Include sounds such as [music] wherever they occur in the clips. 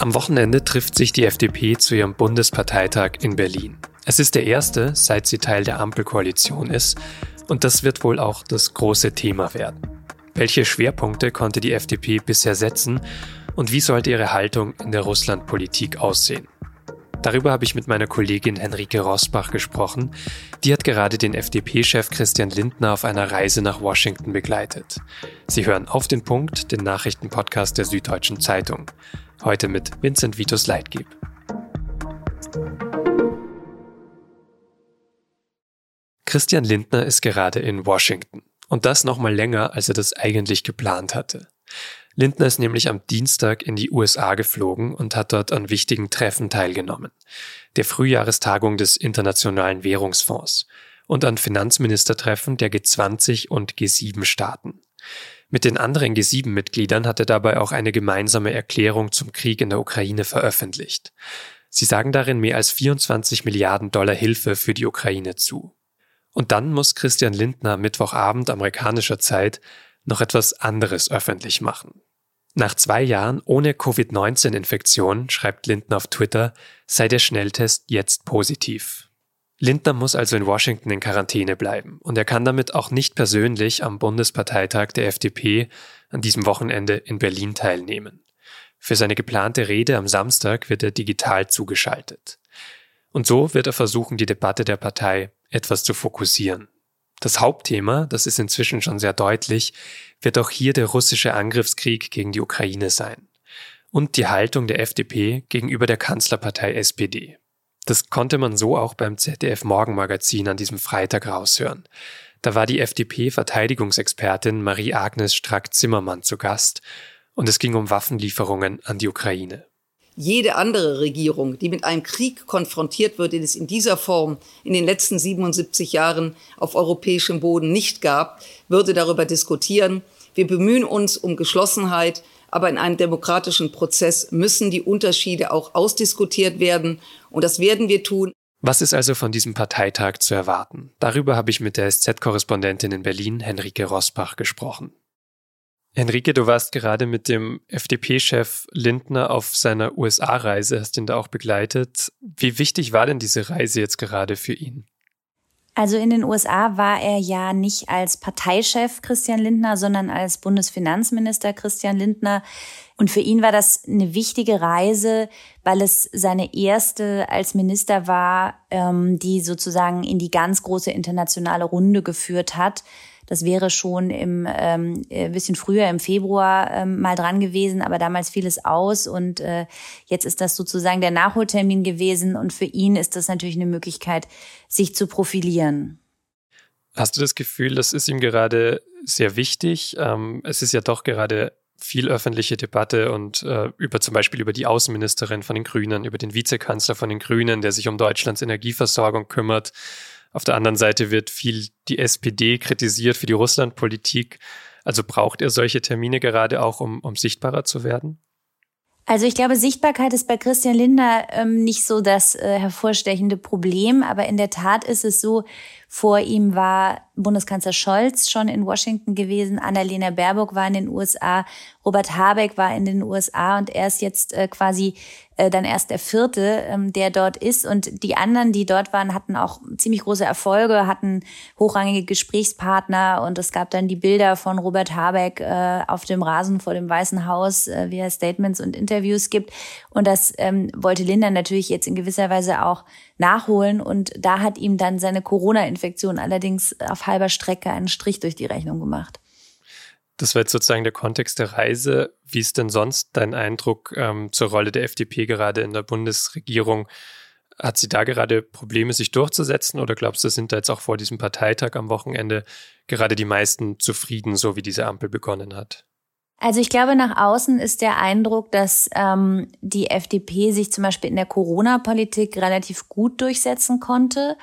Am Wochenende trifft sich die FDP zu ihrem Bundesparteitag in Berlin. Es ist der erste, seit sie Teil der Ampelkoalition ist, und das wird wohl auch das große Thema werden. Welche Schwerpunkte konnte die FDP bisher setzen und wie sollte ihre Haltung in der Russlandpolitik aussehen? Darüber habe ich mit meiner Kollegin Henrike Rosbach gesprochen. Die hat gerade den FDP-Chef Christian Lindner auf einer Reise nach Washington begleitet. Sie hören auf den Punkt, den Nachrichtenpodcast der Süddeutschen Zeitung. Heute mit Vincent Vitus Leitgeb. Christian Lindner ist gerade in Washington. Und das noch mal länger, als er das eigentlich geplant hatte. Lindner ist nämlich am Dienstag in die USA geflogen und hat dort an wichtigen Treffen teilgenommen. Der Frühjahrestagung des Internationalen Währungsfonds und an Finanzministertreffen der G20 und G7 Staaten. Mit den anderen G7-Mitgliedern hat er dabei auch eine gemeinsame Erklärung zum Krieg in der Ukraine veröffentlicht. Sie sagen darin mehr als 24 Milliarden Dollar Hilfe für die Ukraine zu. Und dann muss Christian Lindner Mittwochabend amerikanischer Zeit noch etwas anderes öffentlich machen. Nach zwei Jahren ohne Covid-19-Infektion, schreibt Lindner auf Twitter, sei der Schnelltest jetzt positiv. Lindner muss also in Washington in Quarantäne bleiben und er kann damit auch nicht persönlich am Bundesparteitag der FDP an diesem Wochenende in Berlin teilnehmen. Für seine geplante Rede am Samstag wird er digital zugeschaltet. Und so wird er versuchen, die Debatte der Partei etwas zu fokussieren. Das Hauptthema, das ist inzwischen schon sehr deutlich, wird auch hier der russische Angriffskrieg gegen die Ukraine sein und die Haltung der FDP gegenüber der Kanzlerpartei SPD. Das konnte man so auch beim ZDF Morgenmagazin an diesem Freitag raushören. Da war die FDP-Verteidigungsexpertin Marie-Agnes Strack-Zimmermann zu Gast und es ging um Waffenlieferungen an die Ukraine jede andere Regierung, die mit einem Krieg konfrontiert wird, den es in dieser Form in den letzten 77 Jahren auf europäischem Boden nicht gab, würde darüber diskutieren. Wir bemühen uns um Geschlossenheit, aber in einem demokratischen Prozess müssen die Unterschiede auch ausdiskutiert werden. Und das werden wir tun. Was ist also von diesem Parteitag zu erwarten? Darüber habe ich mit der SZ-Korrespondentin in Berlin, Henrike Rosbach, gesprochen. Henrike, du warst gerade mit dem FDP-Chef Lindner auf seiner USA-Reise, hast ihn da auch begleitet. Wie wichtig war denn diese Reise jetzt gerade für ihn? Also in den USA war er ja nicht als Parteichef Christian Lindner, sondern als Bundesfinanzminister Christian Lindner. Und für ihn war das eine wichtige Reise, weil es seine erste als Minister war, ähm, die sozusagen in die ganz große internationale Runde geführt hat. Das wäre schon im ähm, ein bisschen früher im Februar ähm, mal dran gewesen, aber damals fiel es aus und äh, jetzt ist das sozusagen der Nachholtermin gewesen und für ihn ist das natürlich eine Möglichkeit, sich zu profilieren. Hast du das Gefühl, das ist ihm gerade sehr wichtig? Ähm, es ist ja doch gerade viel öffentliche Debatte und äh, über zum Beispiel über die Außenministerin von den Grünen, über den Vizekanzler von den Grünen, der sich um Deutschlands Energieversorgung kümmert. Auf der anderen Seite wird viel die SPD kritisiert für die Russlandpolitik. Also braucht er solche Termine gerade auch, um, um sichtbarer zu werden? Also ich glaube, Sichtbarkeit ist bei Christian Lindner ähm, nicht so das äh, hervorstechende Problem, aber in der Tat ist es so, vor ihm war Bundeskanzler Scholz schon in Washington gewesen, Annalena Baerbock war in den USA, Robert Habeck war in den USA und er ist jetzt äh, quasi äh, dann erst der vierte, ähm, der dort ist. Und die anderen, die dort waren, hatten auch ziemlich große Erfolge, hatten hochrangige Gesprächspartner. Und es gab dann die Bilder von Robert Habeck äh, auf dem Rasen vor dem Weißen Haus, äh, wie er Statements und Interviews gibt. Und das ähm, wollte Linda natürlich jetzt in gewisser Weise auch nachholen. Und da hat ihm dann seine Corona-Infektion allerdings auf halber Strecke einen Strich durch die Rechnung gemacht. Das war jetzt sozusagen der Kontext der Reise. Wie ist denn sonst dein Eindruck ähm, zur Rolle der FDP gerade in der Bundesregierung? Hat sie da gerade Probleme, sich durchzusetzen oder glaubst du, sind da jetzt auch vor diesem Parteitag am Wochenende gerade die meisten zufrieden, so wie diese Ampel begonnen hat? Also ich glaube, nach außen ist der Eindruck, dass ähm, die FDP sich zum Beispiel in der Corona-Politik relativ gut durchsetzen konnte.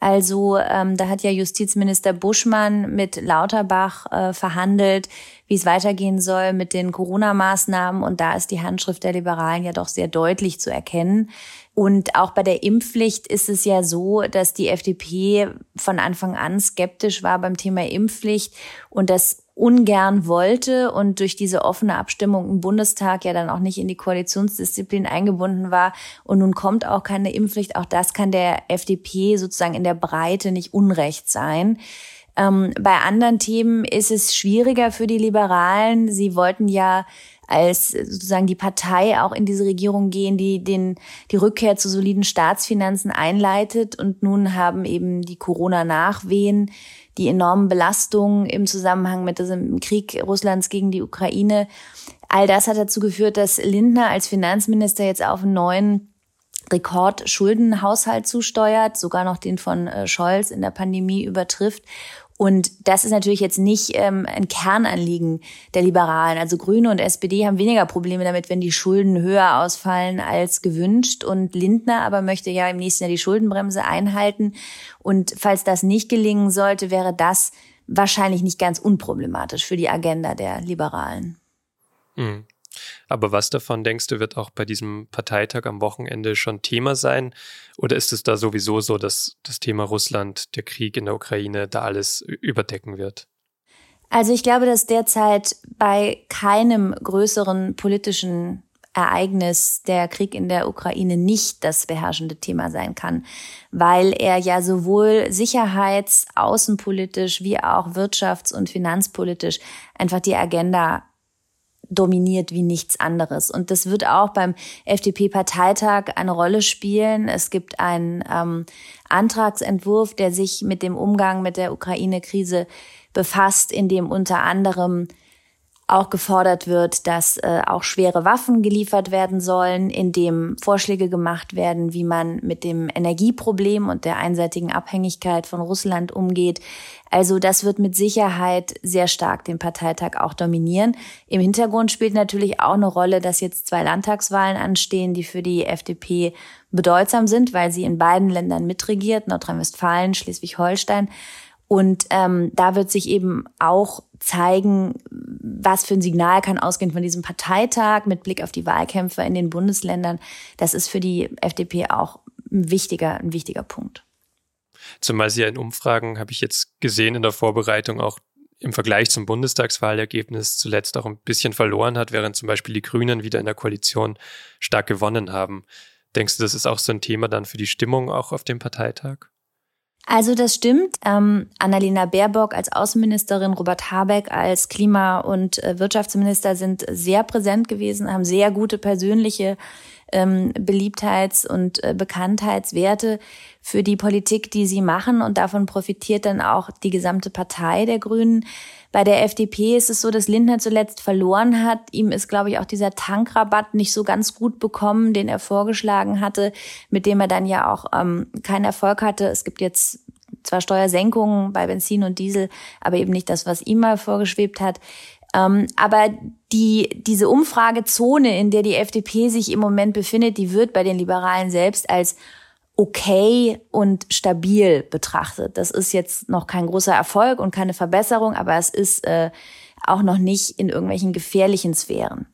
Also ähm, da hat ja Justizminister Buschmann mit Lauterbach äh, verhandelt, wie es weitergehen soll mit den Corona-Maßnahmen. Und da ist die Handschrift der Liberalen ja doch sehr deutlich zu erkennen. Und auch bei der Impfpflicht ist es ja so, dass die FDP von Anfang an skeptisch war beim Thema Impfpflicht und das ungern wollte und durch diese offene Abstimmung im Bundestag ja dann auch nicht in die Koalitionsdisziplin eingebunden war. Und nun kommt auch keine Impfpflicht. Auch das kann der FDP sozusagen in der Breite nicht unrecht sein. Ähm, bei anderen Themen ist es schwieriger für die Liberalen. Sie wollten ja als sozusagen die Partei auch in diese Regierung gehen, die den, die Rückkehr zu soliden Staatsfinanzen einleitet. Und nun haben eben die Corona-Nachwehen, die enormen Belastungen im Zusammenhang mit diesem Krieg Russlands gegen die Ukraine. All das hat dazu geführt, dass Lindner als Finanzminister jetzt auf einen neuen Rekordschuldenhaushalt zusteuert, sogar noch den von äh, Scholz in der Pandemie übertrifft. Und das ist natürlich jetzt nicht ähm, ein Kernanliegen der Liberalen. Also Grüne und SPD haben weniger Probleme damit, wenn die Schulden höher ausfallen als gewünscht. Und Lindner aber möchte ja im nächsten Jahr die Schuldenbremse einhalten. Und falls das nicht gelingen sollte, wäre das wahrscheinlich nicht ganz unproblematisch für die Agenda der Liberalen. Mhm. Aber was davon denkst du, wird auch bei diesem Parteitag am Wochenende schon Thema sein? Oder ist es da sowieso so, dass das Thema Russland, der Krieg in der Ukraine, da alles überdecken wird? Also ich glaube, dass derzeit bei keinem größeren politischen Ereignis der Krieg in der Ukraine nicht das beherrschende Thema sein kann, weil er ja sowohl sicherheits-, außenpolitisch wie auch wirtschafts- und finanzpolitisch einfach die Agenda dominiert wie nichts anderes. Und das wird auch beim FDP-Parteitag eine Rolle spielen. Es gibt einen ähm, Antragsentwurf, der sich mit dem Umgang mit der Ukraine-Krise befasst, in dem unter anderem auch gefordert wird, dass äh, auch schwere Waffen geliefert werden sollen, in dem Vorschläge gemacht werden, wie man mit dem Energieproblem und der einseitigen Abhängigkeit von Russland umgeht. Also das wird mit Sicherheit sehr stark den Parteitag auch dominieren. Im Hintergrund spielt natürlich auch eine Rolle, dass jetzt zwei Landtagswahlen anstehen, die für die FDP bedeutsam sind, weil sie in beiden Ländern mitregiert, Nordrhein-Westfalen, Schleswig-Holstein. Und ähm, da wird sich eben auch zeigen, was für ein Signal kann ausgehen von diesem Parteitag mit Blick auf die Wahlkämpfe in den Bundesländern. Das ist für die FDP auch ein wichtiger, ein wichtiger Punkt. Zumal sie ja in Umfragen, habe ich jetzt gesehen in der Vorbereitung, auch im Vergleich zum Bundestagswahlergebnis zuletzt auch ein bisschen verloren hat, während zum Beispiel die Grünen wieder in der Koalition stark gewonnen haben. Denkst du, das ist auch so ein Thema dann für die Stimmung auch auf dem Parteitag? Also das stimmt. Ähm, Annalena Baerbock als Außenministerin, Robert Habeck als Klima- und äh, Wirtschaftsminister sind sehr präsent gewesen, haben sehr gute persönliche ähm, Beliebtheits- und äh, Bekanntheitswerte für die Politik, die sie machen. Und davon profitiert dann auch die gesamte Partei der Grünen. Bei der FDP ist es so, dass Lindner zuletzt verloren hat. Ihm ist, glaube ich, auch dieser Tankrabatt nicht so ganz gut bekommen, den er vorgeschlagen hatte, mit dem er dann ja auch ähm, keinen Erfolg hatte. Es gibt jetzt zwar Steuersenkungen bei Benzin und Diesel, aber eben nicht das, was ihm mal vorgeschwebt hat. Ähm, aber die, diese Umfragezone, in der die FDP sich im Moment befindet, die wird bei den Liberalen selbst als okay und stabil betrachtet. Das ist jetzt noch kein großer Erfolg und keine Verbesserung, aber es ist äh, auch noch nicht in irgendwelchen gefährlichen Sphären.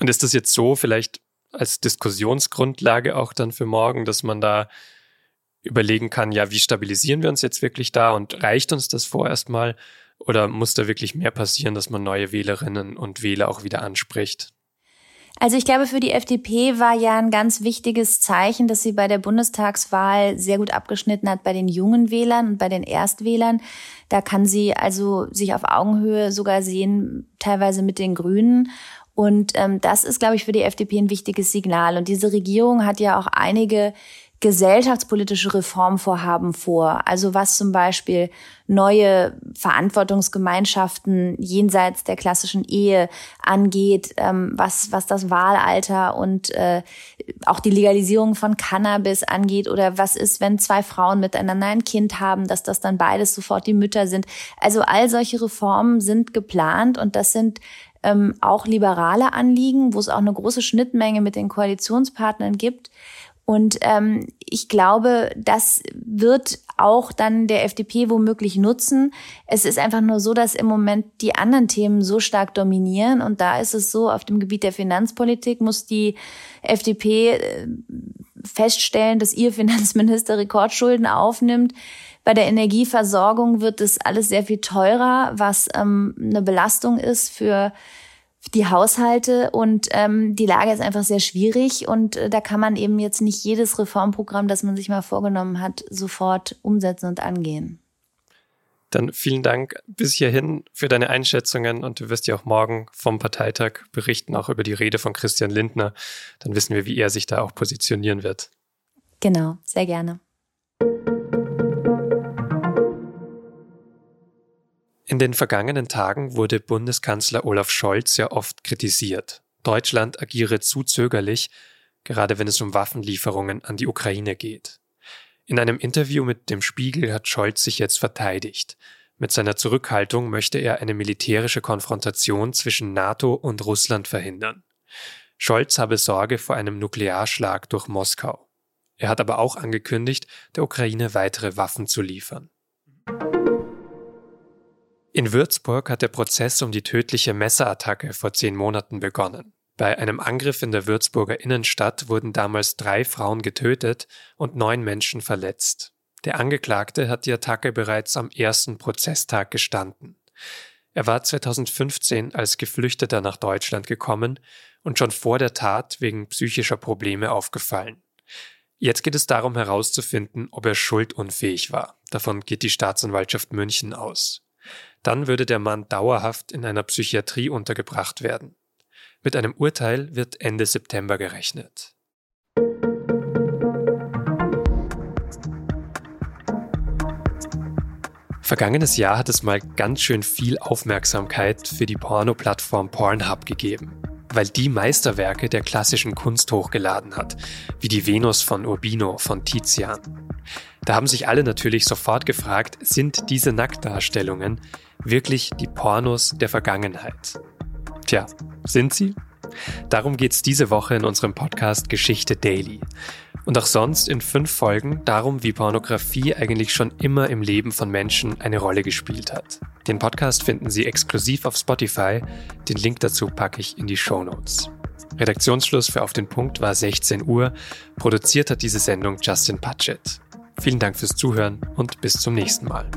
Und ist das jetzt so vielleicht als Diskussionsgrundlage auch dann für morgen, dass man da überlegen kann, ja, wie stabilisieren wir uns jetzt wirklich da und reicht uns das vorerst mal oder muss da wirklich mehr passieren, dass man neue Wählerinnen und Wähler auch wieder anspricht? Also ich glaube, für die FDP war ja ein ganz wichtiges Zeichen, dass sie bei der Bundestagswahl sehr gut abgeschnitten hat bei den jungen Wählern und bei den Erstwählern. Da kann sie also sich auf Augenhöhe sogar sehen, teilweise mit den Grünen. Und ähm, das ist, glaube ich, für die FDP ein wichtiges Signal. Und diese Regierung hat ja auch einige gesellschaftspolitische Reformvorhaben vor. Also was zum Beispiel neue Verantwortungsgemeinschaften jenseits der klassischen Ehe angeht, ähm, was, was das Wahlalter und äh, auch die Legalisierung von Cannabis angeht oder was ist, wenn zwei Frauen miteinander ein Kind haben, dass das dann beides sofort die Mütter sind. Also all solche Reformen sind geplant und das sind ähm, auch liberale Anliegen, wo es auch eine große Schnittmenge mit den Koalitionspartnern gibt. Und ähm, ich glaube, das wird auch dann der FDP womöglich nutzen. Es ist einfach nur so, dass im Moment die anderen Themen so stark dominieren. Und da ist es so, auf dem Gebiet der Finanzpolitik muss die FDP äh, feststellen, dass ihr [laughs] Finanzminister Rekordschulden aufnimmt. Bei der Energieversorgung wird es alles sehr viel teurer, was ähm, eine Belastung ist für die Haushalte und ähm, die Lage ist einfach sehr schwierig und äh, da kann man eben jetzt nicht jedes Reformprogramm, das man sich mal vorgenommen hat, sofort umsetzen und angehen. Dann vielen Dank bis hierhin für deine Einschätzungen und du wirst ja auch morgen vom Parteitag berichten, auch über die Rede von Christian Lindner. Dann wissen wir, wie er sich da auch positionieren wird. Genau, sehr gerne. In den vergangenen Tagen wurde Bundeskanzler Olaf Scholz ja oft kritisiert. Deutschland agiere zu zögerlich, gerade wenn es um Waffenlieferungen an die Ukraine geht. In einem Interview mit dem Spiegel hat Scholz sich jetzt verteidigt. Mit seiner Zurückhaltung möchte er eine militärische Konfrontation zwischen NATO und Russland verhindern. Scholz habe Sorge vor einem Nuklearschlag durch Moskau. Er hat aber auch angekündigt, der Ukraine weitere Waffen zu liefern. In Würzburg hat der Prozess um die tödliche Messerattacke vor zehn Monaten begonnen. Bei einem Angriff in der Würzburger Innenstadt wurden damals drei Frauen getötet und neun Menschen verletzt. Der Angeklagte hat die Attacke bereits am ersten Prozesstag gestanden. Er war 2015 als Geflüchteter nach Deutschland gekommen und schon vor der Tat wegen psychischer Probleme aufgefallen. Jetzt geht es darum herauszufinden, ob er schuldunfähig war. Davon geht die Staatsanwaltschaft München aus. Dann würde der Mann dauerhaft in einer Psychiatrie untergebracht werden. Mit einem Urteil wird Ende September gerechnet. Vergangenes Jahr hat es mal ganz schön viel Aufmerksamkeit für die Porno-Plattform Pornhub gegeben, weil die Meisterwerke der klassischen Kunst hochgeladen hat, wie die Venus von Urbino von Tizian. Da haben sich alle natürlich sofort gefragt, sind diese Nacktdarstellungen wirklich die Pornos der Vergangenheit? Tja, sind sie? Darum geht's diese Woche in unserem Podcast Geschichte Daily. Und auch sonst in fünf Folgen darum, wie Pornografie eigentlich schon immer im Leben von Menschen eine Rolle gespielt hat. Den Podcast finden Sie exklusiv auf Spotify. Den Link dazu packe ich in die Show Notes. Redaktionsschluss für Auf den Punkt war 16 Uhr. Produziert hat diese Sendung Justin Patchett. Vielen Dank fürs Zuhören und bis zum nächsten Mal.